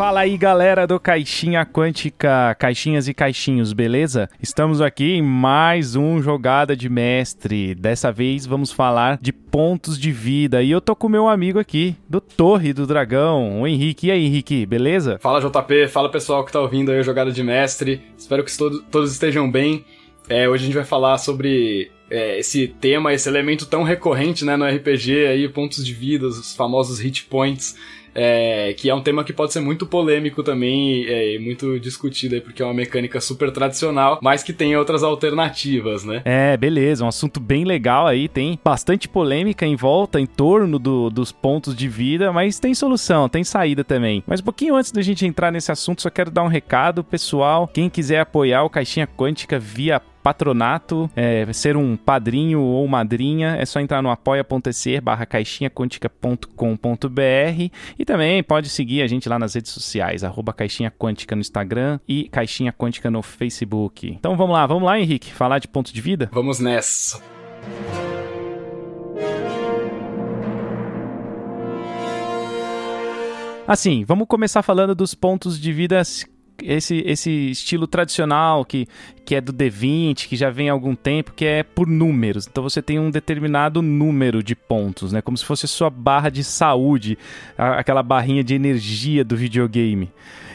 Fala aí, galera do Caixinha Quântica, caixinhas e caixinhos, beleza? Estamos aqui em mais um Jogada de Mestre. Dessa vez vamos falar de pontos de vida. E eu tô com meu amigo aqui, do Torre do Dragão, o Henrique. E aí, Henrique, beleza? Fala, JP. Fala, pessoal que tá ouvindo aí o Jogada de Mestre. Espero que todos, todos estejam bem. É, hoje a gente vai falar sobre é, esse tema, esse elemento tão recorrente né, no RPG aí, pontos de vida, os famosos hit points. É, que é um tema que pode ser muito polêmico também é, muito discutido aí, porque é uma mecânica super tradicional, mas que tem outras alternativas, né? É, beleza, um assunto bem legal aí, tem bastante polêmica em volta, em torno do, dos pontos de vida, mas tem solução, tem saída também. Mas um pouquinho antes da gente entrar nesse assunto, só quero dar um recado, pessoal, quem quiser apoiar o Caixinha Quântica via patronato, é, ser um padrinho ou madrinha, é só entrar no apoia.se barra caixinhaquântica.com.br e também pode seguir a gente lá nas redes sociais, arroba Caixinha Quântica no Instagram e Caixinha Quântica no Facebook. Então vamos lá, vamos lá, Henrique, falar de ponto de vida? Vamos nessa. Assim, vamos começar falando dos pontos de vida esse, esse estilo tradicional que, que é do D20, que já vem há algum tempo, que é por números. Então você tem um determinado número de pontos, né? Como se fosse sua barra de saúde, aquela barrinha de energia do videogame.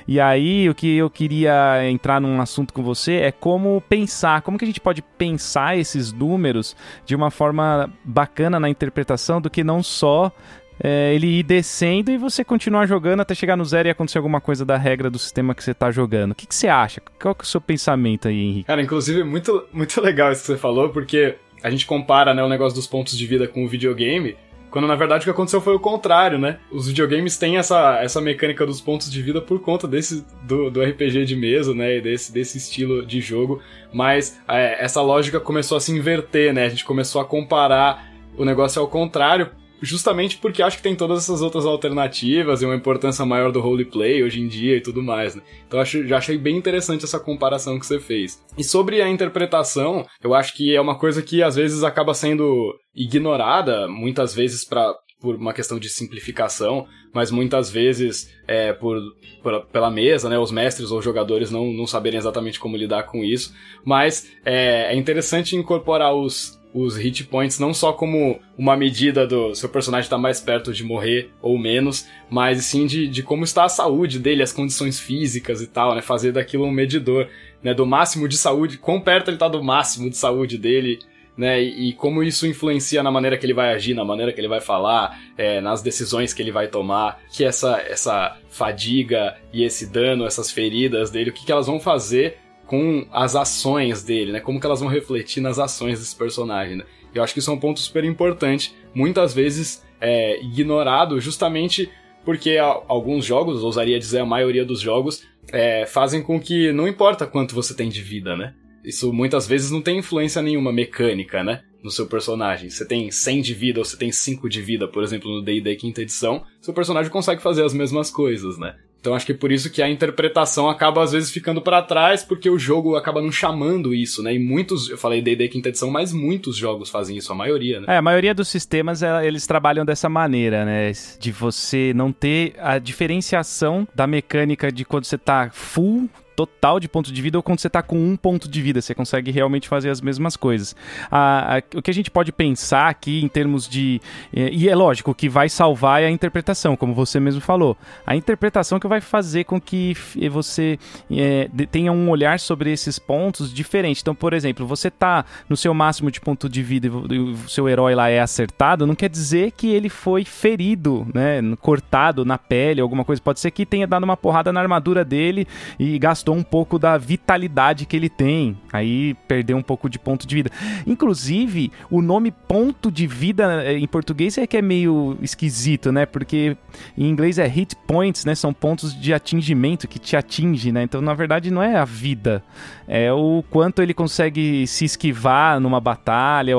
E aí, o que eu queria entrar num assunto com você é como pensar, como que a gente pode pensar esses números de uma forma bacana na interpretação do que não só é, ele ir descendo e você continuar jogando até chegar no zero e acontecer alguma coisa da regra do sistema que você tá jogando. O que, que você acha? Qual que é o seu pensamento aí, Henrique? Cara, inclusive, muito, muito legal isso que você falou, porque a gente compara né, o negócio dos pontos de vida com o videogame, quando na verdade o que aconteceu foi o contrário, né? Os videogames têm essa, essa mecânica dos pontos de vida por conta desse do, do RPG de mesa, né? E desse, desse estilo de jogo. Mas é, essa lógica começou a se inverter, né? A gente começou a comparar o negócio ao contrário justamente porque acho que tem todas essas outras alternativas e uma importância maior do roleplay hoje em dia e tudo mais, né? Então acho, já achei bem interessante essa comparação que você fez. E sobre a interpretação, eu acho que é uma coisa que às vezes acaba sendo ignorada, muitas vezes para por uma questão de simplificação, mas muitas vezes é, por, por, pela mesa, né, os mestres ou jogadores não, não saberem exatamente como lidar com isso. Mas é, é interessante incorporar os, os hit points não só como uma medida do seu personagem estar tá mais perto de morrer ou menos, mas sim de, de como está a saúde dele, as condições físicas e tal, né? Fazer daquilo um medidor, né? Do máximo de saúde, quão perto ele está do máximo de saúde dele, né? E, e, como isso influencia na maneira que ele vai agir, na maneira que ele vai falar, é, nas decisões que ele vai tomar, que essa, essa fadiga e esse dano, essas feridas dele, o que, que elas vão fazer com as ações dele, né? Como que elas vão refletir nas ações desse personagem, né? Eu acho que isso é um ponto super importante, muitas vezes é, ignorado justamente porque alguns jogos, ousaria dizer a maioria dos jogos, é, fazem com que não importa quanto você tem de vida, né? Isso muitas vezes não tem influência nenhuma mecânica, né? No seu personagem. Você tem 100 de vida ou você tem 5 de vida, por exemplo, no D&D quinta edição, seu personagem consegue fazer as mesmas coisas, né? Então acho que é por isso que a interpretação acaba às vezes ficando para trás, porque o jogo acaba não chamando isso, né? E muitos, eu falei D&D quinta edição, mas muitos jogos fazem isso, a maioria, né? É, a maioria dos sistemas, é, eles trabalham dessa maneira, né? De você não ter a diferenciação da mecânica de quando você tá full total de ponto de vida ou quando você está com um ponto de vida, você consegue realmente fazer as mesmas coisas. A, a, o que a gente pode pensar aqui em termos de. E é lógico, o que vai salvar é a interpretação, como você mesmo falou. A interpretação que vai fazer com que você é, tenha um olhar sobre esses pontos diferente. Então, por exemplo, você está no seu máximo de ponto de vida e o seu herói lá é acertado, não quer dizer que ele foi ferido, né? Cortado na pele, alguma coisa. Pode ser que tenha dado uma porrada na armadura dele e gastou gastou um pouco da vitalidade que ele tem. Aí perdeu um pouco de ponto de vida. Inclusive, o nome ponto de vida eh, em português é que é meio esquisito, né? Porque em inglês é hit points, né? São pontos de atingimento que te atinge, né? Então, na verdade, não é a vida. É o quanto ele consegue se esquivar numa batalha,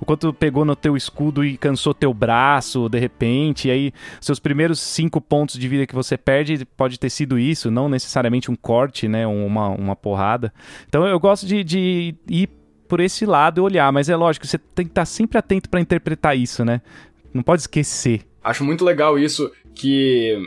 o quanto pegou no teu escudo e cansou teu braço de repente, e aí seus primeiros cinco pontos de vida que você perde pode ter sido isso, não necessariamente um corte, né, uma, uma porrada. Então eu gosto de, de ir por esse lado e olhar, mas é lógico, você tem que estar sempre atento para interpretar isso, né? Não pode esquecer. Acho muito legal isso que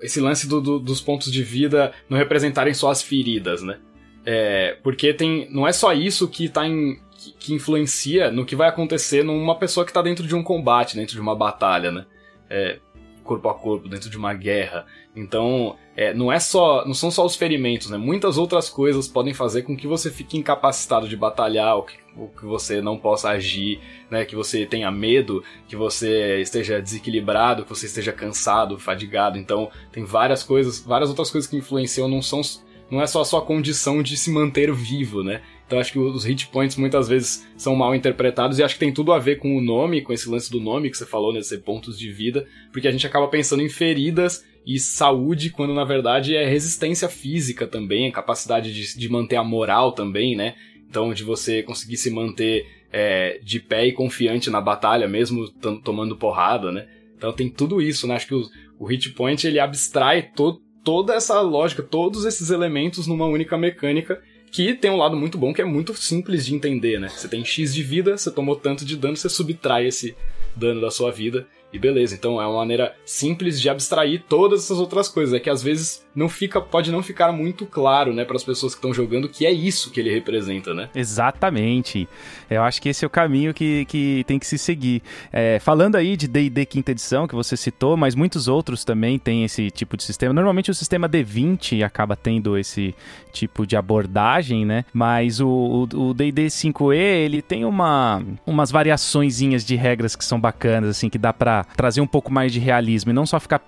esse lance do, do, dos pontos de vida não representarem só as feridas, né? É, porque tem, não é só isso que tá em, que, que, influencia no que vai acontecer numa pessoa que tá dentro de um combate, dentro de uma batalha, né? É, corpo a corpo, dentro de uma guerra. Então, é, não é só, não são só os ferimentos, né? Muitas outras coisas podem fazer com que você fique incapacitado de batalhar, ou que, ou que você não possa agir, né? Que você tenha medo, que você esteja desequilibrado, que você esteja cansado, fadigado. Então, tem várias coisas, várias outras coisas que influenciam, não são não é só a sua condição de se manter vivo, né? Então acho que os hit points muitas vezes são mal interpretados e acho que tem tudo a ver com o nome, com esse lance do nome que você falou, né, ser pontos de vida, porque a gente acaba pensando em feridas e saúde, quando na verdade é resistência física também, a capacidade de, de manter a moral também, né? Então de você conseguir se manter é, de pé e confiante na batalha, mesmo tomando porrada, né? Então tem tudo isso, né? Acho que o, o hit point ele abstrai to toda essa lógica, todos esses elementos numa única mecânica que tem um lado muito bom que é muito simples de entender, né? Você tem X de vida, você tomou tanto de dano, você subtrai esse dano da sua vida e beleza. Então é uma maneira simples de abstrair todas essas outras coisas. É que às vezes não fica, pode não ficar muito claro, né, para as pessoas que estão jogando que é isso que ele representa, né? Exatamente. Eu acho que esse é o caminho que, que tem que se seguir. É, falando aí de D&D quinta edição que você citou, mas muitos outros também têm esse tipo de sistema. Normalmente o sistema D20 acaba tendo esse tipo de abordagem, né? Mas o D&D 5e ele tem uma umas variaçõezinhas de regras que são bacanas, assim, que dá para trazer um pouco mais de realismo e não só ficar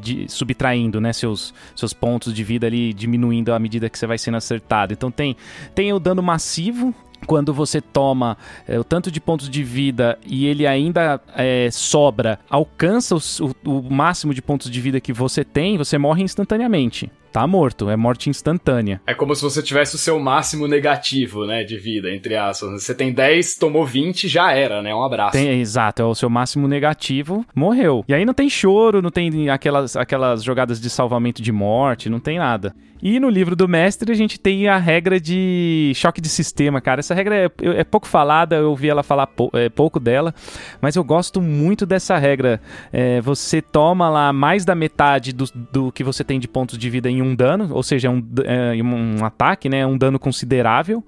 de, subtraindo, né, seus seus pontos de vida ali diminuindo à medida que você vai sendo acertado. Então tem, tem o dano massivo, quando você toma é, o tanto de pontos de vida e ele ainda é, sobra, alcança o, o, o, máximo de pontos de vida que você tem, você morre instantaneamente tá morto, é morte instantânea. É como se você tivesse o seu máximo negativo, né, de vida, entre aspas. Você tem 10, tomou 20, já era, né? Um abraço. Tem, exato, é o seu máximo negativo, morreu. E aí não tem choro, não tem aquelas, aquelas jogadas de salvamento de morte, não tem nada. E no livro do mestre a gente tem a regra de choque de sistema, cara. Essa regra é, é pouco falada, eu ouvi ela falar pou, é, pouco dela, mas eu gosto muito dessa regra. É, você toma lá mais da metade do, do que você tem de pontos de vida em um dano, ou seja, um, é, um ataque, né? Um dano considerável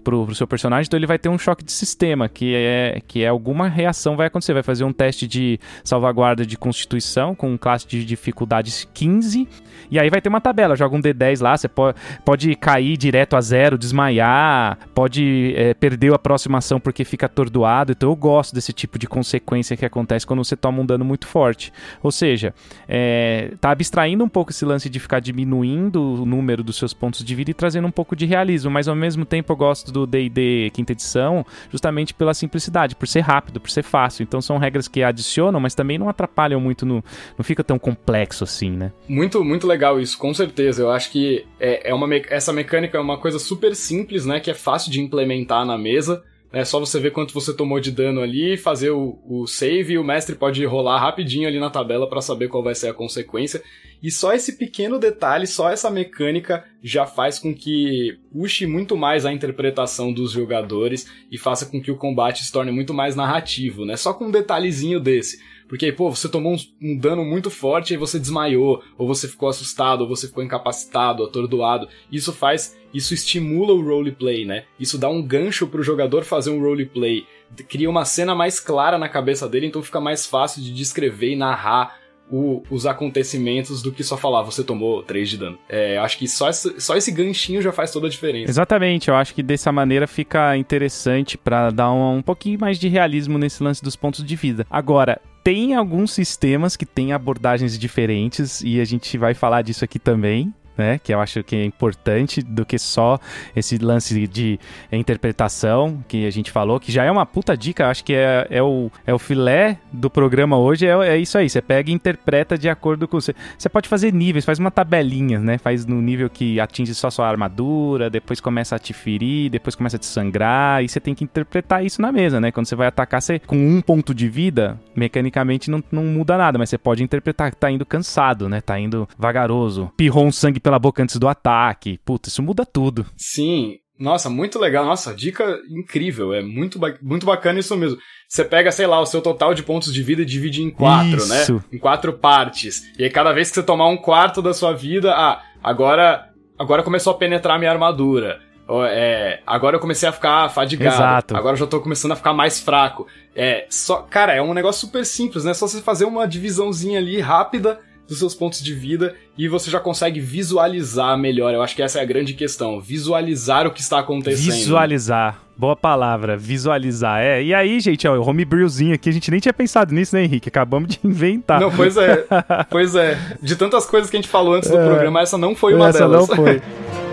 pro, pro seu personagem, então ele vai ter um choque de sistema, que é, que é alguma reação vai acontecer. Vai fazer um teste de salvaguarda de constituição com classe de dificuldades 15 e aí vai ter uma tabela, joga um D10 lá, você pode, pode cair direto a zero, desmaiar, pode é, perder a aproximação porque fica atordoado. Então eu gosto desse tipo de consequência que acontece quando você toma um dano muito forte. Ou seja, é, tá abstraindo um pouco esse lance de ficar diminuindo o número dos seus pontos de vida e trazendo um pouco de realismo, mas ao mesmo tempo eu gosto do D&D quinta edição justamente pela simplicidade, por ser rápido, por ser fácil. Então são regras que adicionam, mas também não atrapalham muito, no, não fica tão complexo assim, né? Muito, muito legal legal isso, com certeza. Eu acho que é, é uma me... essa mecânica é uma coisa super simples, né? Que é fácil de implementar na mesa. É só você ver quanto você tomou de dano ali, fazer o, o save e o mestre pode rolar rapidinho ali na tabela para saber qual vai ser a consequência. E só esse pequeno detalhe, só essa mecânica já faz com que puxe muito mais a interpretação dos jogadores e faça com que o combate se torne muito mais narrativo, né? Só com um detalhezinho desse. Porque, pô, você tomou um, um, dano muito forte e você desmaiou, ou você ficou assustado, ou você ficou incapacitado, atordoado. Isso faz. Isso estimula o roleplay, né? Isso dá um gancho pro jogador fazer um roleplay. Cria uma cena mais clara na cabeça dele, então fica mais fácil de descrever e narrar o, os acontecimentos do que só falar, você tomou 3 de dano. É, acho que só esse, só esse ganchinho já faz toda a diferença. Exatamente, eu acho que dessa maneira fica interessante para dar um, um pouquinho mais de realismo nesse lance dos pontos de vida. Agora, tem alguns sistemas que têm abordagens diferentes e a gente vai falar disso aqui também né? Que eu acho que é importante do que só esse lance de interpretação que a gente falou, que já é uma puta dica, acho que é, é, o, é o filé do programa hoje, é, é isso aí. Você pega e interpreta de acordo com você. Você pode fazer níveis, faz uma tabelinha, né? Faz no nível que atinge só sua armadura, depois começa a te ferir, depois começa a te sangrar, e você tem que interpretar isso na mesa, né? Quando você vai atacar, você com um ponto de vida, mecanicamente não, não muda nada, mas você pode interpretar que tá indo cansado, né? Tá indo vagaroso. Pirrou um sangue pela boca antes do ataque. Puta, isso muda tudo. Sim, Nossa, muito legal. Nossa, dica incrível. É muito, ba muito bacana isso mesmo. Você pega, sei lá, o seu total de pontos de vida e divide em quatro, né? Isso. né? Em quatro partes. E aí, cada vez que você tomar um quarto da sua vida, ah, agora, agora começou a penetrar minha armadura. É, agora eu comecei a ficar fadigado. Exato. Agora eu já tô começando a ficar mais fraco. É, só, cara, é um negócio super simples, né? Só você fazer uma divisãozinha ali rápida dos seus pontos de vida e você já consegue visualizar melhor. Eu acho que essa é a grande questão. Visualizar o que está acontecendo. Visualizar. Boa palavra, visualizar. É, e aí, gente, ó, o homebrewzinho aqui, a gente nem tinha pensado nisso, né, Henrique? Acabamos de inventar. Não, pois é. pois é. De tantas coisas que a gente falou antes do é, programa, essa não foi uma essa delas. Essa não foi.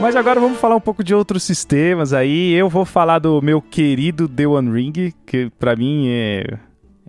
Mas agora vamos falar um pouco de outros sistemas aí. Eu vou falar do meu querido The One Ring, que para mim é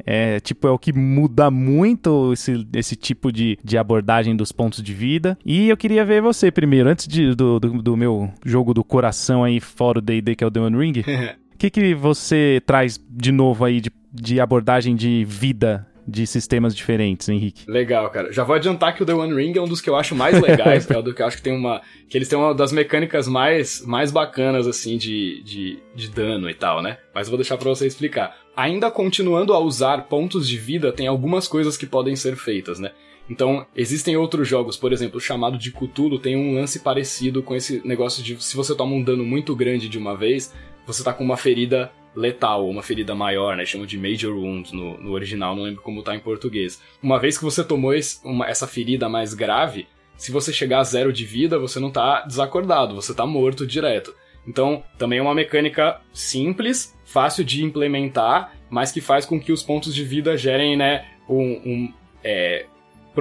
é, tipo, é o que muda muito esse, esse tipo de, de abordagem dos pontos de vida. E eu queria ver você primeiro, antes de, do, do, do meu jogo do coração aí, fora o D&D, que é o The One Ring. O que, que você traz de novo aí de, de abordagem de vida de sistemas diferentes, Henrique. Legal, cara. Já vou adiantar que o The One Ring é um dos que eu acho mais legais, é o do que eu acho que tem uma. que eles têm uma das mecânicas mais, mais bacanas, assim, de, de, de dano e tal, né? Mas eu vou deixar pra você explicar. Ainda continuando a usar pontos de vida, tem algumas coisas que podem ser feitas, né? Então, existem outros jogos, por exemplo, o chamado de Cthulhu tem um lance parecido com esse negócio de se você toma um dano muito grande de uma vez, você tá com uma ferida letal, uma ferida maior, né? Chamam de Major Wound no, no original, não lembro como tá em português. Uma vez que você tomou esse, uma, essa ferida mais grave, se você chegar a zero de vida, você não tá desacordado, você tá morto direto. Então, também é uma mecânica simples, fácil de implementar, mas que faz com que os pontos de vida gerem, né, um, um é,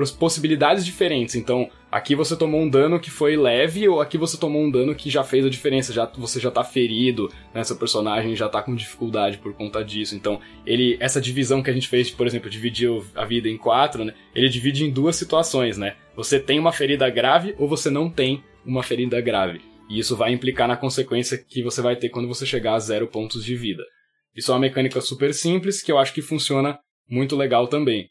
possibilidades diferentes. Então, aqui você tomou um dano que foi leve ou aqui você tomou um dano que já fez a diferença, já você já tá ferido, né? Seu personagem já tá com dificuldade por conta disso. Então, ele essa divisão que a gente fez, por exemplo, dividir a vida em quatro, né? Ele divide em duas situações, né? Você tem uma ferida grave ou você não tem uma ferida grave. E isso vai implicar na consequência que você vai ter quando você chegar a zero pontos de vida. Isso é uma mecânica super simples que eu acho que funciona muito legal também.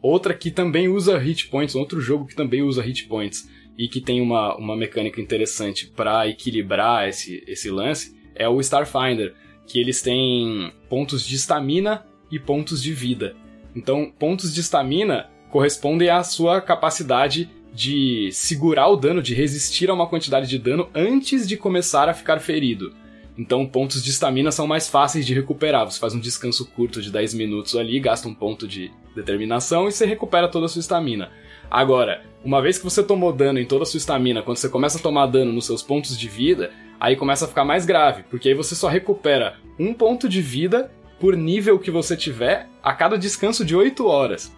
Outra que também usa hit points, outro jogo que também usa hit points e que tem uma, uma mecânica interessante para equilibrar esse, esse lance é o Starfinder, que eles têm pontos de estamina e pontos de vida. Então, pontos de estamina correspondem à sua capacidade de segurar o dano, de resistir a uma quantidade de dano antes de começar a ficar ferido. Então, pontos de estamina são mais fáceis de recuperar. Você faz um descanso curto de 10 minutos ali, gasta um ponto de determinação e você recupera toda a sua estamina. Agora, uma vez que você tomou dano em toda a sua estamina, quando você começa a tomar dano nos seus pontos de vida, aí começa a ficar mais grave, porque aí você só recupera um ponto de vida por nível que você tiver a cada descanso de 8 horas.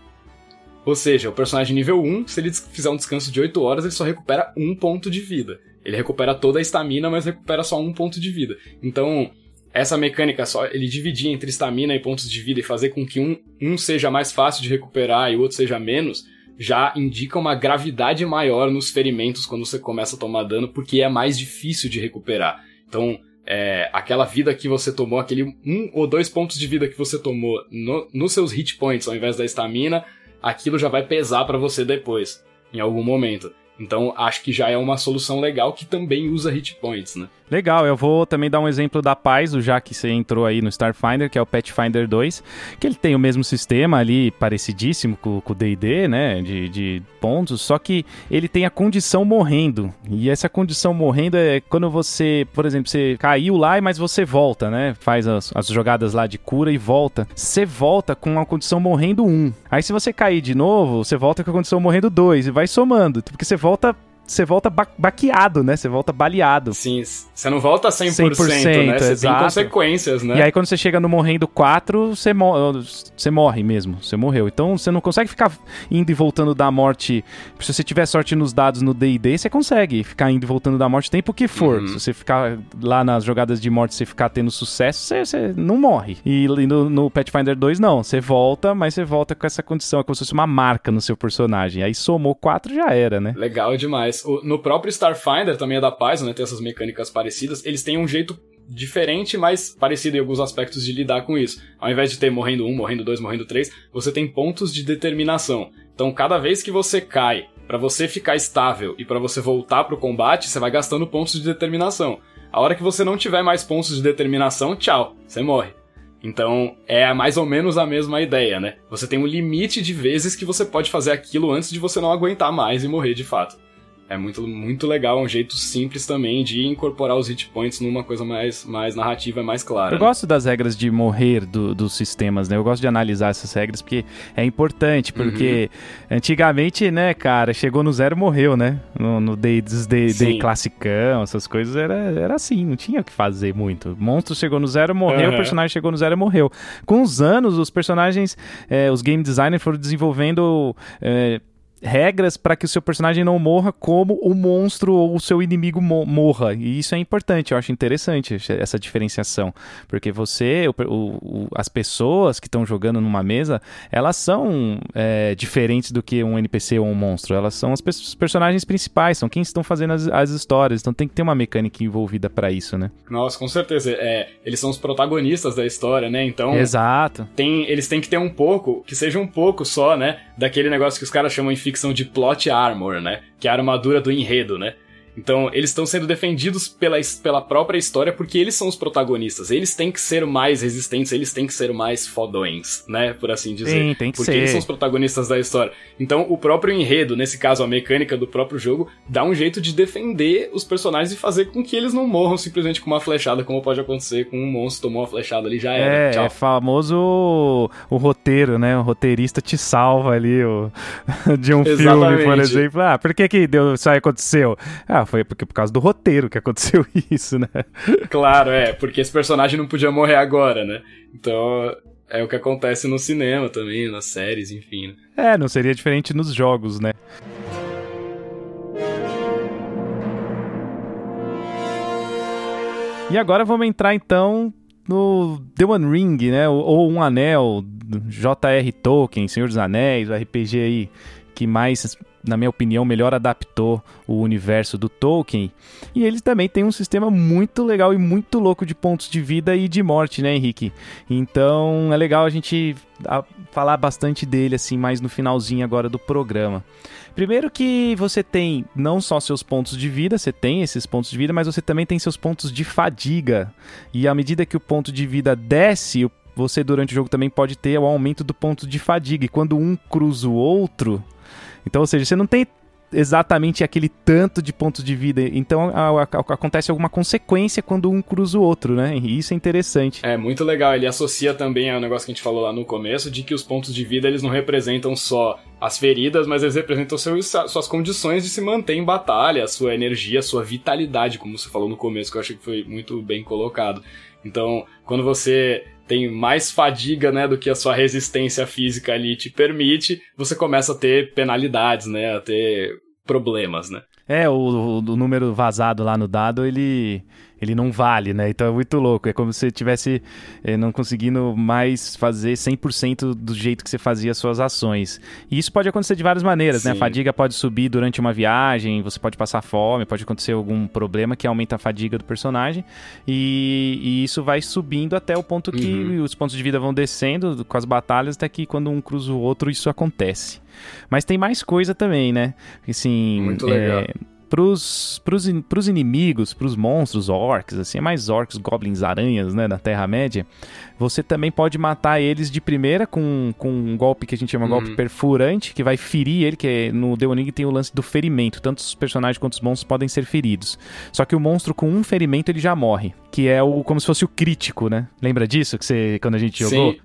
Ou seja, o personagem nível 1, se ele fizer um descanso de 8 horas, ele só recupera um ponto de vida. Ele recupera toda a estamina, mas recupera só um ponto de vida. Então, essa mecânica só, ele dividir entre estamina e pontos de vida e fazer com que um, um seja mais fácil de recuperar e o outro seja menos, já indica uma gravidade maior nos ferimentos quando você começa a tomar dano, porque é mais difícil de recuperar. Então, é, aquela vida que você tomou, aquele um ou dois pontos de vida que você tomou no, nos seus hit points ao invés da estamina, aquilo já vai pesar para você depois, em algum momento. Então acho que já é uma solução legal que também usa hit points, né? Legal, eu vou também dar um exemplo da Paz, já que você entrou aí no Starfinder, que é o Pathfinder 2, que ele tem o mesmo sistema ali, parecidíssimo com o D&D, né, de, de pontos, só que ele tem a condição morrendo, e essa condição morrendo é quando você, por exemplo, você caiu lá, mas você volta, né, faz as, as jogadas lá de cura e volta, você volta com a condição morrendo 1, aí se você cair de novo, você volta com a condição morrendo 2, e vai somando, porque você volta volta você volta ba baqueado, né? Você volta baleado. Sim, você não volta 100%, 100% né? Você tem consequências, né? E aí quando você chega no morrendo 4, você, mo você morre mesmo, você morreu. Então você não consegue ficar indo e voltando da morte. Se você tiver sorte nos dados no D&D, você consegue ficar indo e voltando da morte o tempo que for. Uhum. Se você ficar lá nas jogadas de morte, você ficar tendo sucesso, você, você não morre. E no, no Pathfinder 2 não, você volta, mas você volta com essa condição, é como se fosse uma marca no seu personagem. Aí somou 4 já era, né? Legal demais no próprio Starfinder, também é da Paizo, né? Tem essas mecânicas parecidas. Eles têm um jeito diferente, mas parecido em alguns aspectos de lidar com isso. Ao invés de ter morrendo um, morrendo dois, morrendo três, você tem pontos de determinação. Então, cada vez que você cai para você ficar estável e para você voltar pro combate, você vai gastando pontos de determinação. A hora que você não tiver mais pontos de determinação, tchau, você morre. Então, é mais ou menos a mesma ideia, né? Você tem um limite de vezes que você pode fazer aquilo antes de você não aguentar mais e morrer de fato. É muito, muito legal, um jeito simples também de incorporar os hit points numa coisa mais, mais narrativa, mais clara. Eu né? gosto das regras de morrer do, dos sistemas, né? Eu gosto de analisar essas regras porque é importante, porque uhum. antigamente, né, cara, chegou no zero morreu, né? No, no Day, day, day classicão, essas coisas, era, era assim, não tinha o que fazer muito. Monstro chegou no zero, morreu, uhum. o personagem chegou no zero e morreu. Com os anos, os personagens, é, os game designers foram desenvolvendo é, regras para que o seu personagem não morra como o monstro ou o seu inimigo mo morra. E isso é importante, eu acho interessante essa diferenciação. Porque você, o, o, as pessoas que estão jogando numa mesa, elas são é, diferentes do que um NPC ou um monstro. Elas são as os personagens principais, são quem estão fazendo as, as histórias. Então tem que ter uma mecânica envolvida para isso, né? Nossa, com certeza. É, eles são os protagonistas da história, né? Então. Exato. Tem, eles têm que ter um pouco, que seja um pouco só, né? Daquele negócio que os caras chamam ficção de plot armor, né? Que é a armadura do enredo, né? Então, eles estão sendo defendidos pela, pela própria história porque eles são os protagonistas. Eles têm que ser mais resistentes, eles têm que ser mais fodões, né? Por assim dizer. Sim, tem que porque ser. eles são os protagonistas da história. Então, o próprio enredo, nesse caso a mecânica do próprio jogo, dá um jeito de defender os personagens e fazer com que eles não morram simplesmente com uma flechada, como pode acontecer com um monstro tomou uma flechada ali já era. É, Tchau. é famoso o, roteiro, né? O roteirista te salva ali o, de um Exatamente. filme, por exemplo. Ah, por que que deu, isso aí aconteceu? Ah, foi porque por causa do roteiro que aconteceu isso, né? Claro, é, porque esse personagem não podia morrer agora, né? Então, é o que acontece no cinema também, nas séries, enfim. Né? É, não seria diferente nos jogos, né? E agora vamos entrar então no The One Ring, né? Ou Um Anel, J.R. Tolkien, Senhor dos Anéis, o RPG aí que mais na minha opinião, melhor adaptou o universo do Tolkien. E eles também têm um sistema muito legal e muito louco de pontos de vida e de morte, né, Henrique? Então é legal a gente falar bastante dele assim mais no finalzinho agora do programa. Primeiro que você tem não só seus pontos de vida, você tem esses pontos de vida, mas você também tem seus pontos de fadiga. E à medida que o ponto de vida desce, você durante o jogo também pode ter o aumento do ponto de fadiga. E quando um cruza o outro, então, ou seja, você não tem exatamente aquele tanto de pontos de vida. Então a, a, a, acontece alguma consequência quando um cruza o outro, né? E isso é interessante. É muito legal. Ele associa também ao negócio que a gente falou lá no começo, de que os pontos de vida eles não representam só as feridas, mas eles representam seus, suas condições de se manter em batalha, sua energia, sua vitalidade, como você falou no começo, que eu achei que foi muito bem colocado. Então, quando você tem mais fadiga, né, do que a sua resistência física ali te permite, você começa a ter penalidades, né, a ter problemas, né? É, o, o, número vazado lá no dado, ele ele não vale, né? Então é muito louco. É como se você tivesse é, não conseguindo mais fazer 100% do jeito que você fazia as suas ações. E isso pode acontecer de várias maneiras, Sim. né? A fadiga pode subir durante uma viagem, você pode passar fome, pode acontecer algum problema que aumenta a fadiga do personagem. E, e isso vai subindo até o ponto que uhum. os pontos de vida vão descendo com as batalhas, até que quando um cruza o outro, isso acontece. Mas tem mais coisa também, né? Assim, Muito legal. É, pros, pros, pros inimigos, pros monstros, orcs, assim, é mais orcs, goblins, aranhas, né, na Terra-média, você também pode matar eles de primeira com, com um golpe que a gente chama uhum. golpe perfurante, que vai ferir ele, que é, no The One tem o lance do ferimento, tanto os personagens quanto os monstros podem ser feridos. Só que o monstro com um ferimento ele já morre, que é o como se fosse o crítico, né? Lembra disso que você quando a gente jogou?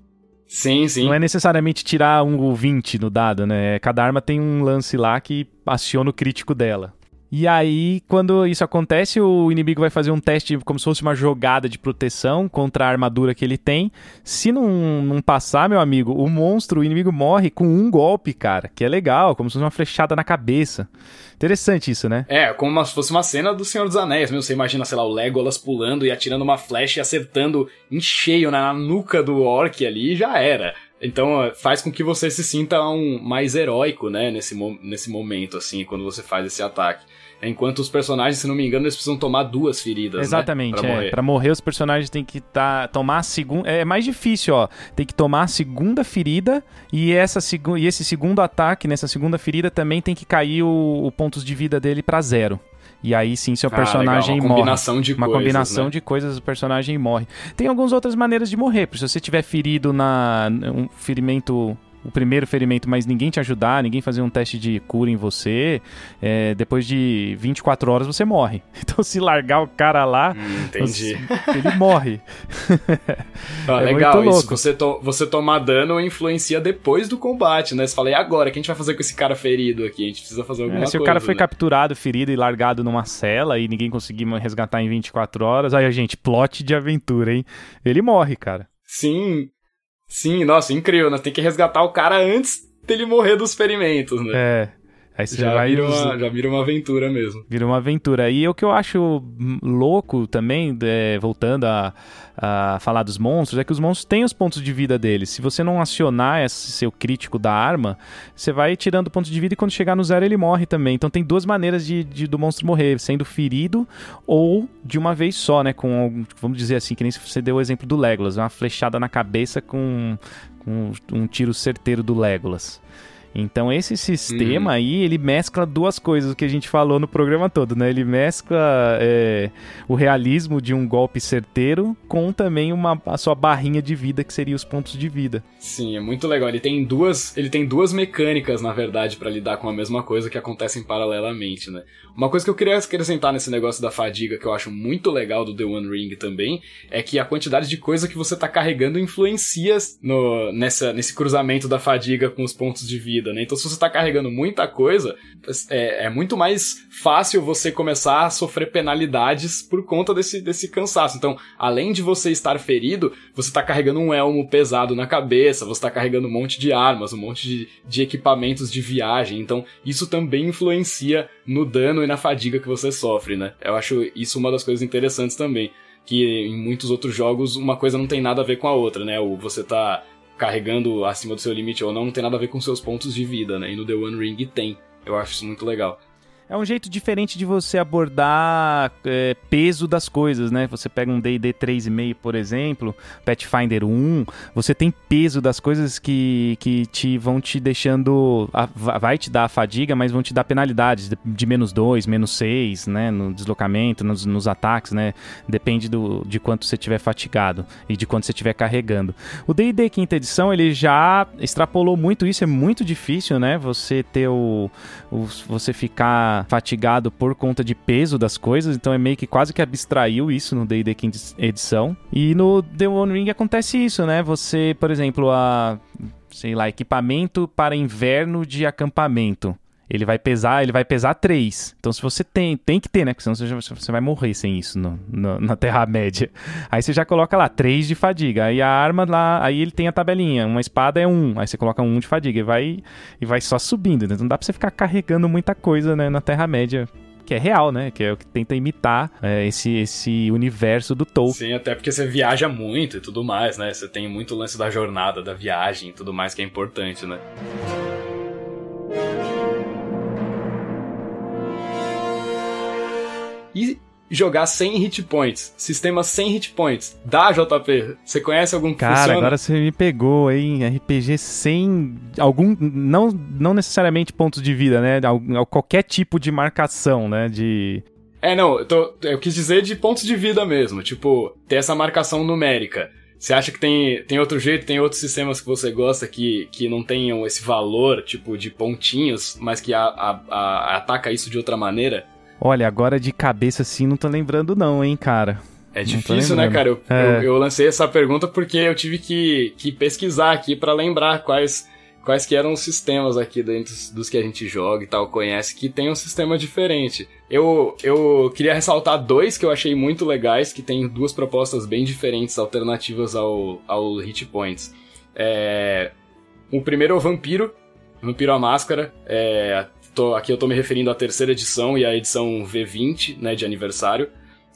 Sim. Sim. Não é necessariamente tirar um 20 no dado, né? Cada arma tem um lance lá que aciona o crítico dela. E aí, quando isso acontece, o inimigo vai fazer um teste como se fosse uma jogada de proteção contra a armadura que ele tem. Se não, não passar, meu amigo, o monstro, o inimigo morre com um golpe, cara. Que é legal, como se fosse uma flechada na cabeça. Interessante isso, né? É, como se fosse uma cena do Senhor dos Anéis mesmo. Você imagina, sei lá, o Legolas pulando e atirando uma flecha e acertando em cheio na nuca do orc ali e já era. Então faz com que você se sinta um mais heróico, né, nesse, nesse momento, assim, quando você faz esse ataque. Enquanto os personagens, se não me engano, eles precisam tomar duas feridas. Exatamente, né? pra é. morrer. Pra morrer, os personagens têm que tá, tomar a segunda. É mais difícil, ó. Tem que tomar a segunda ferida e, essa segu... e esse segundo ataque, nessa segunda ferida, também tem que cair o, o pontos de vida dele pra zero. E aí sim seu Ah, personagem legal. Uma morre. combinação de Uma coisas, combinação né? de coisas, o personagem morre. Tem algumas outras maneiras de morrer. Se você tiver ferido na um ferimento o primeiro ferimento, mas ninguém te ajudar, ninguém fazer um teste de cura em você, é, depois de 24 horas você morre. Então se largar o cara lá, Hum, entendi. ele morre. Ah, É legal, isso. Você, to- você tomar dano influencia depois do combate, né? Você fala, e agora? O que a gente vai fazer com esse cara ferido aqui? A gente precisa fazer alguma É, coisa. se o cara foi né? capturado, ferido e largado numa cela e ninguém conseguir resgatar em 24 horas, aí a gente, plot de aventura, hein? Ele morre, cara. Sim. Sim, nossa, incrível, né? Tem que resgatar o cara antes dele morrer dos ferimentos, né? É. Aí você já, vai vira uma, já vira uma aventura mesmo. Vira uma aventura. E o que eu acho louco também, é, voltando a, a falar dos monstros, é que os monstros têm os pontos de vida deles. Se você não acionar esse seu crítico da arma, você vai tirando pontos de vida e quando chegar no zero ele morre também. Então tem duas maneiras de, de- do monstro morrer, sendo ferido ou de uma vez só, né? Com, vamos dizer assim, que nem você deu o exemplo do Legolas, uma flechada na cabeça com, com um tiro certeiro do Legolas. Então esse sistema aí, ele mescla duas coisas, o que a gente falou no programa todo, né? Ele mescla é, o realismo de um golpe certeiro com também uma, a sua barrinha de vida, que seria os pontos de vida. Sim, é muito legal. Ele tem duas, ele tem duas mecânicas, na verdade, pra lidar com a mesma coisa que acontecem paralelamente, né? Uma coisa que eu queria acrescentar nesse negócio da fadiga, que eu acho muito legal do The One Ring também, é que a quantidade de coisa que você tá carregando influencia no, nessa, nesse cruzamento da fadiga com os pontos de vida, né? Então, se você tá carregando muita coisa, é, é muito mais fácil você começar a sofrer penalidades por conta desse, desse cansaço. Então, além de você estar ferido, você tá carregando um elmo pesado na cabeça, você tá carregando um monte de armas, um monte de, de equipamentos de viagem. Então, isso também influencia no dano e na fadiga que você sofre, né? Eu acho isso uma das coisas interessantes também. Que em muitos outros jogos uma coisa não tem nada a ver com a outra, né? O você tá carregando acima do seu limite ou não, não tem nada a ver com seus pontos de vida, né? E no The One Ring tem. Eu acho isso muito legal. É um jeito diferente de você abordar é, peso das coisas, né? Você pega um D&D 3,5, por exemplo, Pathfinder 1, você tem peso das coisas que, que te vão te deixando... a- va- vai te dar a fadiga, mas vão te dar penalidades de, menos 2, menos 6, né? No deslocamento, nos, nos ataques, né? Depende do, de quanto você tiver fatigado e de quanto você estiver carregando. O D&D quinta edição, ele já extrapolou muito isso, é muito difícil, né? Você ter o, o- você ficar fatigado por conta de peso das coisas, então é meio que quase que abstraiu isso no D&D quinta edição. E no The One Ring acontece isso, né? Você, por exemplo, a sei lá, equipamento para inverno de acampamento. Ele vai pesar, ele vai pesar 3. Então se você tem, tem que ter, né? Porque senão você, já- você vai morrer sem isso no, no- na Terra-média. Aí você já coloca lá 3 de fadiga. Aí a arma lá, aí ele tem a tabelinha. Uma espada é 1. Aí você coloca 1 de fadiga e vai, e vai só subindo. Então não dá pra você ficar carregando muita coisa, né, na Terra-média. Que é real, né? Que é o que tenta imitar é, esse, esse universo do Tolkien. Sim, até porque você viaja muito e tudo mais, né? Você tem muito lance da jornada, da viagem e tudo mais que é importante, né? E jogar sem hit points, sistema sem hit points, dá JP? Você conhece algum que Cara, funciona? agora você me pegou, hein? RPG sem algum. Não, não necessariamente pontos de vida, né? Al- Qualquer tipo de marcação, né? De. É, não, eu, tô- eu quis dizer de pontos de vida mesmo, tipo, ter essa marcação numérica. Você acha que tem, tem outro jeito, tem outros sistemas que você gosta que, que não tenham esse valor, tipo, de pontinhos, mas que a, a- a- ataca isso de outra maneira? Olha, agora de cabeça assim, não tô lembrando, não, hein, cara. É difícil, né, cara? Eu, É. eu, eu lancei essa pergunta porque eu tive que, que pesquisar aqui pra lembrar quais, quais que eram os sistemas aqui dentro dos, dos que a gente joga e tal, conhece, que tem um sistema diferente. Eu, eu queria ressaltar dois que eu achei muito legais, que tem duas propostas bem diferentes, alternativas ao, ao Hit Points. É, o primeiro é o Vampiro, Vampiro à Máscara. É, tô- aqui eu tô me referindo à terceira edição e à edição V20, né, de aniversário.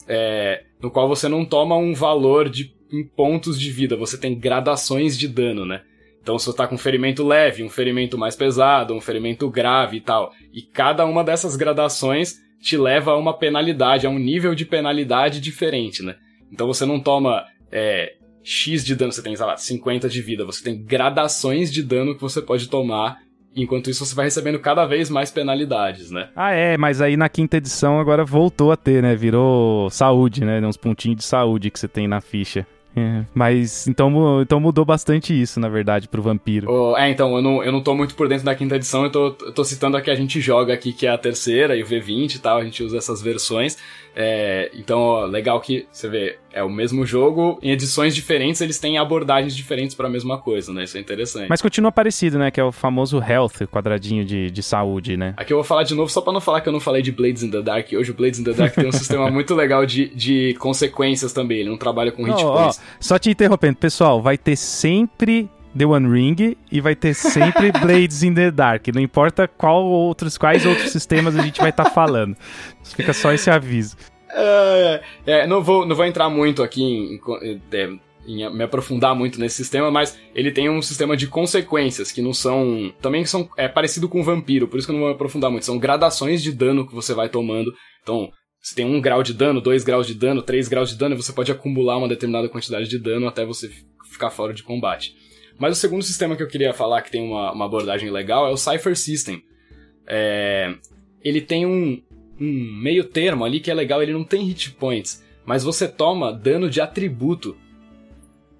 É, no qual você não toma um valor de em pontos de vida, você tem gradações de dano, né? Então você tá com um ferimento leve, um ferimento mais pesado, um ferimento grave e tal. E cada uma dessas gradações te leva a uma penalidade, a um nível de penalidade diferente, né? Então você não toma é, X de dano, você tem, sei lá, 50 de vida, você tem gradações de dano que você pode tomar Enquanto isso, você vai recebendo cada vez mais penalidades, né? Ah, é, mas aí na quinta edição agora voltou a ter, né? Virou saúde, né? Uns pontinhos de saúde que você tem na ficha. É, mas então, então mudou bastante isso, na verdade, pro vampiro. Oh, é, então, eu não, eu não tô muito por dentro da quinta edição, eu tô, eu tô citando a que a gente joga aqui, que é a terceira e o V20 e tal, a gente usa essas versões. É, então, ó, legal que você vê, é o mesmo jogo, em edições diferentes eles têm abordagens diferentes para a mesma coisa, né? Isso é interessante. Mas continua parecido, né? Que é o famoso health, quadradinho de, de saúde, né? Aqui eu vou falar de novo só para não falar que eu não falei de Blades in the Dark. Hoje o Blades in the Dark tem um sistema muito legal de, de consequências também. Ele não trabalha com hit points. só te interrompendo, pessoal, vai ter sempre The One Ring e vai ter sempre Blades in the Dark. Não importa qual outros, quais outros sistemas a gente vai estar tá falando. Fica só esse aviso. É, é, não, vou, não vou entrar muito aqui em, em, é, em, me aprofundar muito nesse sistema, mas ele tem um sistema de consequências que não são. Também são. É parecido com o vampiro, por isso que eu não vou me aprofundar muito. São gradações de dano que você vai tomando. Então, você tem um grau de dano, dois graus de dano, três graus de dano, e você pode acumular uma determinada quantidade de dano até você ficar fora de combate. Mas o segundo sistema que eu queria falar que tem uma, uma abordagem legal é o Cypher System. É, ele tem um, um meio termo ali que é legal, ele não tem hit points, mas você toma dano de atributo.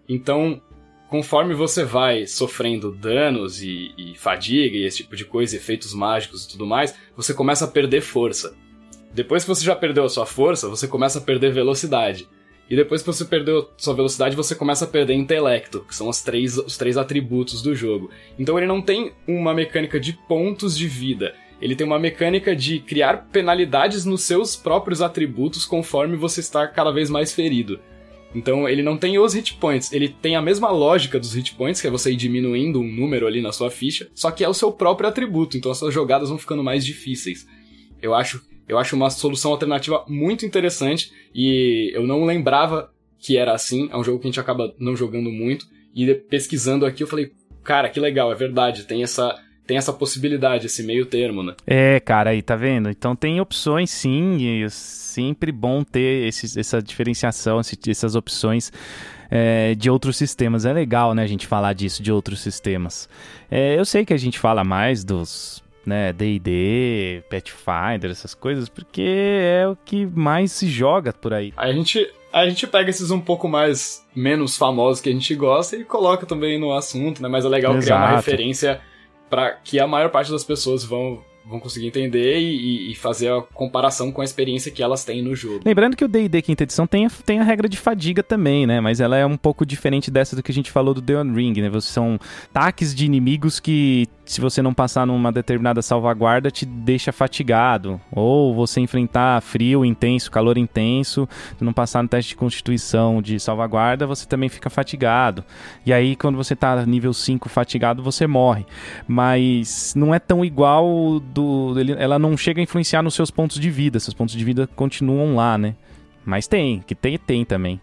Então, conforme você vai sofrendo danos e, e, fadiga e esse tipo de coisa, efeitos mágicos e tudo mais, você começa a perder força. Depois que você já perdeu a sua força, você começa a perder velocidade. E depois que você perdeu sua velocidade, você começa a perder intelecto, que são os três, os três atributos do jogo. Então ele não tem uma mecânica de pontos de vida. Ele tem uma mecânica de criar penalidades nos seus próprios atributos conforme você está cada vez mais ferido. Então ele não tem os hit points, ele tem a mesma lógica dos hit points, que é você ir diminuindo um número ali na sua ficha, só que é o seu próprio atributo, então as suas jogadas vão ficando mais difíceis. Eu acho eu acho uma solução alternativa muito interessante e eu não lembrava que era assim. É um jogo que a gente acaba não jogando muito. E pesquisando aqui eu falei, cara, que legal, é verdade, tem essa tem essa possibilidade, esse meio termo, né? É, cara, aí tá vendo? Então tem opções sim, e é sempre bom ter esse, essa diferenciação, essas opções é, de outros sistemas. É legal, né, a gente falar disso, de outros sistemas. É, eu sei que a gente fala mais dos né, D&D, Pathfinder, essas coisas, porque é o que mais se joga por aí. A gente, a gente pega esses um pouco mais menos famosos que a gente gosta e coloca também no assunto, né? Mas é legal Exato. criar uma referência para que a maior parte das pessoas vão vão conseguir entender e, e, fazer a comparação com a experiência que elas têm no jogo. Lembrando que o D&D quinta edição tem a, tem a regra de fadiga também, né? Mas ela é um pouco diferente dessa do que a gente falou do The Ring, né? São taques de inimigos que se você não passar numa determinada salvaguarda, te deixa fatigado. Ou você enfrentar frio intenso, calor intenso, se não passar no teste de constituição de salvaguarda, você também fica fatigado. E aí, quando você tá nível 5 fatigado, você morre. Mas não é tão igual do. Ele, ela não chega a influenciar nos seus pontos de vida. Seus pontos de vida continuam lá, né? Mas tem, que tem, tem também.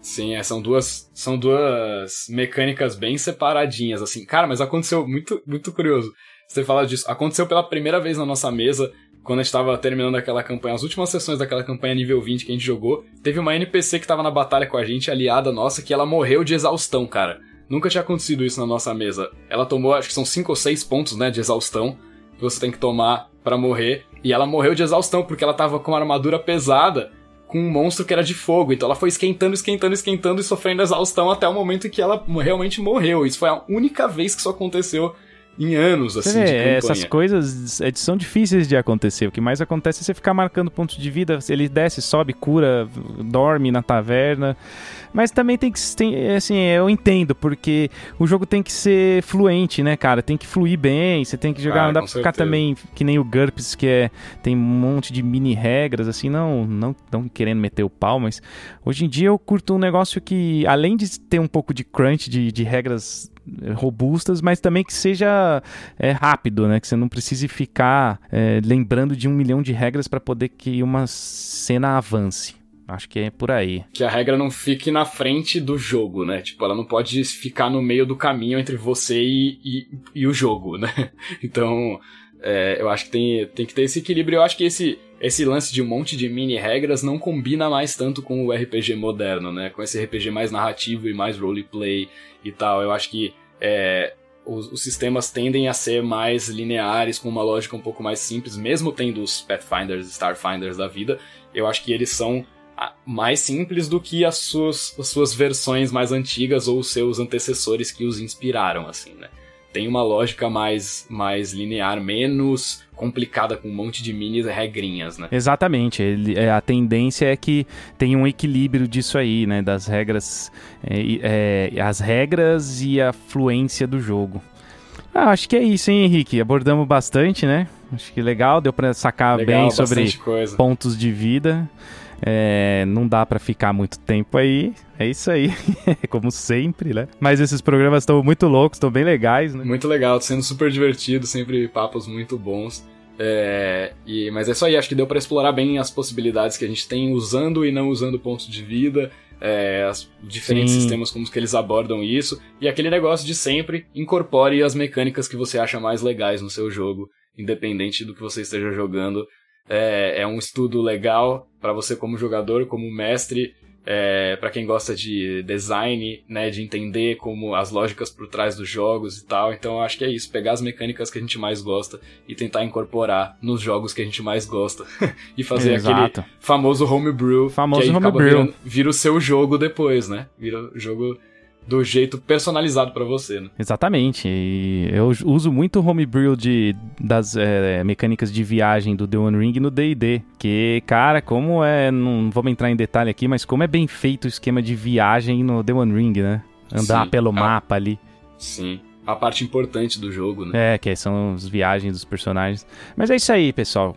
Sim, é, são duas são duas mecânicas bem separadinhas, assim. Cara, mas aconteceu muito muito curioso. Você fala disso. Aconteceu pela primeira vez na nossa mesa, quando a gente tava terminando aquela campanha, as últimas sessões daquela campanha nível 20 que a gente jogou, teve uma NPC que tava na batalha com a gente, aliada nossa, que ela morreu de exaustão, cara. Nunca tinha acontecido isso na nossa mesa. Ela tomou, acho que são 5 ou 6 pontos, né, de exaustão, você tem que tomar para morrer. E ela morreu de exaustão, porque ela tava com uma armadura pesada com um monstro que era de fogo. Então ela foi esquentando, esquentando, esquentando e sofrendo exaustão até o momento em que ela realmente morreu. Isso foi a única vez que isso aconteceu em anos, assim, de campanha. Essas coisas é, são difíceis de acontecer. O que mais acontece é você ficar marcando pontos de vida. Ele desce, sobe, cura, dorme na taverna. Mas também tem que. Tem, assim, eu entendo, porque o jogo tem que ser fluente, né, cara? Tem que fluir bem, você tem que jogar. Ah, não dá pra ficar certeza. também que nem o GURPS, que é, tem um monte de mini regras, assim, não, não, não querendo meter o pau, mas hoje em dia eu curto um negócio que, além de ter um pouco de crunch, de, de regras robustas, mas também que seja é, rápido, né? Que você não precise ficar é, lembrando de um milhão de regras para poder que uma cena avance. Acho que é por aí. Que a regra não fique na frente do jogo, né? Tipo, ela não pode ficar no meio do caminho entre você e, e, e o jogo, né? Então, É, eu acho que tem, tem que ter esse equilíbrio. Eu acho que esse, esse lance de um monte de mini regras não combina mais tanto com o RPG moderno, né? Com esse RPG mais narrativo e mais roleplay e tal. Eu acho que é, os, os, sistemas tendem a ser mais lineares, com uma lógica um pouco mais simples, mesmo tendo os Pathfinders, Starfinders da vida. Eu acho que eles são mais simples do que as suas, as suas versões mais antigas ou os seus antecessores que os inspiraram, assim, né? tem uma lógica mais, mais linear, menos complicada com um monte de mini regrinhas, né? Exatamente. Ele, é, a tendência é que tem um equilíbrio disso aí, né? Das regras, é, é, as regras e a fluência do jogo. Ah, acho que é isso, hein, Henrique? Abordamos bastante, né? Acho que legal, deu para sacar legal, bem sobre coisa. pontos de vida. É, não dá para ficar muito tempo aí. É isso aí, como sempre, né? Mas esses programas estão muito loucos, estão bem legais, né? Muito legal, tá sendo super divertido, sempre papos muito bons. É, e, mas é isso aí, acho que deu para explorar bem as possibilidades que a gente tem usando e não usando pontos de vida, é, as diferentes Sim. sistemas como que eles abordam isso, e aquele negócio de sempre incorpore as mecânicas que você acha mais legais no seu jogo, independente do que você esteja jogando. É, é um estudo legal para você como jogador, como mestre, é, para quem gosta de design, né, de entender como as lógicas por trás dos jogos e tal. Então eu acho que é isso, pegar as mecânicas que a gente mais gosta e tentar incorporar nos jogos que a gente mais gosta e fazer Exato. aquele famoso homebrew, famoso que aí homebrew. acaba virando, vira o seu jogo depois, né? Vira o jogo do jeito personalizado para você, né? Exatamente. E eu uso muito o homebrew de, das é, mecânicas de viagem do The One Ring no D&D, que, cara, como é, não vamos entrar em detalhe aqui, mas como é bem feito o esquema de viagem no The One Ring, né? Andar Sim, pelo a... mapa ali. Sim. A parte importante do jogo, né? É, que são as viagens dos personagens. Mas é isso aí, pessoal.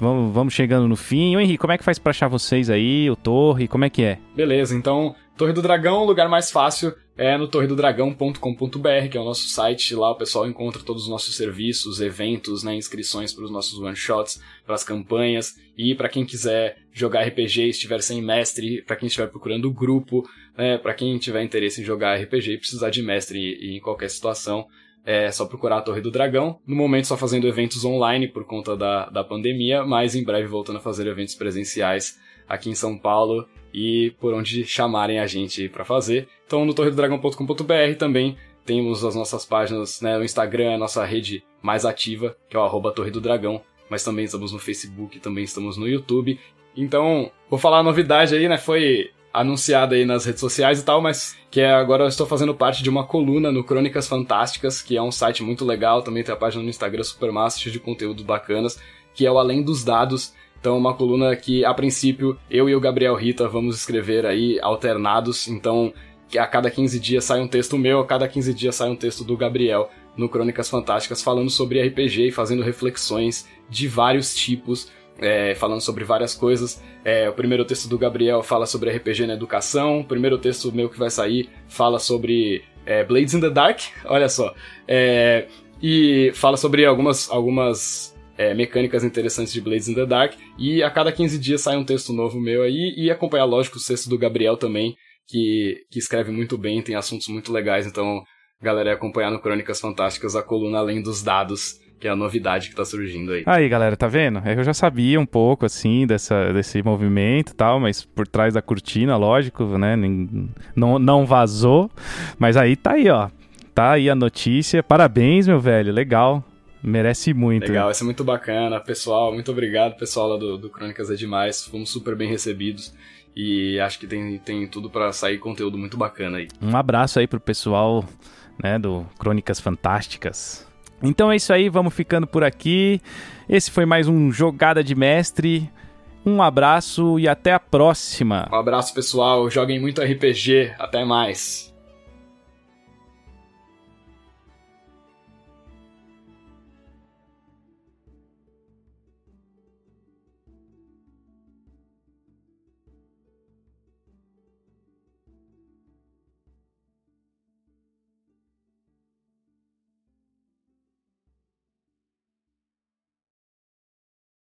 Vamos, vamos chegando no fim. Ô Henrique, como é que faz pra achar vocês aí, o Torre? Como é que é? Beleza, então, Torre do Dragão, o lugar mais fácil é no torredodragão.com.br, que é o nosso site. Lá o pessoal encontra todos os nossos serviços, eventos, né, inscrições para os nossos one-shots, para as campanhas. E para quem quiser jogar RPG estiver sem mestre, para quem estiver procurando grupo, né, para quem tiver interesse em jogar RPG e precisar de mestre em qualquer situação, é só procurar a Torre do Dragão. No momento só fazendo eventos online por conta da, da pandemia, mas em breve voltando a fazer eventos presenciais aqui em São Paulo e por onde chamarem a gente para fazer. Então no torredodragão.com.br também temos as nossas páginas, né, no Instagram, a nossa rede mais ativa, que é o arroba Torre do Dragão, mas também estamos no Facebook, também estamos no YouTube. Então, vou falar a novidade aí, né, foi anunciada aí nas redes sociais e tal, mas que é agora eu estou fazendo parte de uma coluna no Crônicas Fantásticas, que é um site muito legal, também tem a página no Instagram super massa, cheio de conteúdo bacanas, que é o Além dos Dados, então, uma coluna que, a princípio, eu e o Gabriel Rita vamos escrever aí alternados. Então, a cada 15 dias sai um texto meu, a cada 15 dias sai um texto do Gabriel no Crônicas Fantásticas, falando sobre RPG e fazendo reflexões de vários tipos, é, falando sobre várias coisas. É, o primeiro texto do Gabriel fala sobre RPG na educação, o primeiro texto meu que vai sair fala sobre é, Blades in the Dark, olha só. É, e fala sobre algumas, algumas é, mecânicas interessantes de Blades in the Dark. E a cada 15 dias sai um texto novo meu aí. E acompanhar, lógico, o texto do Gabriel também, que, que escreve muito bem, tem assuntos muito legais. Então, galera, é acompanhar no Crônicas Fantásticas a coluna Além dos Dados. Que é a novidade que tá surgindo aí. Aí, galera, tá vendo? Eu já sabia um pouco, assim, dessa, desse movimento e tal, mas por trás da cortina, lógico, né? Não, não vazou. Mas aí tá aí, ó. Tá aí a notícia. Parabéns, meu velho. Legal. Merece muito. Legal, isso é muito bacana. Pessoal, muito obrigado, pessoal lá do, do Crônicas é Demais. Fomos super bem recebidos. E acho que tem, tem tudo para sair conteúdo muito bacana aí. Um abraço aí pro pessoal né, do Crônicas Fantásticas. Então é isso aí, vamos ficando por aqui. Esse foi mais um Jogada de Mestre. Um abraço e até a próxima. Um abraço, pessoal. Joguem muito RPG. Até mais.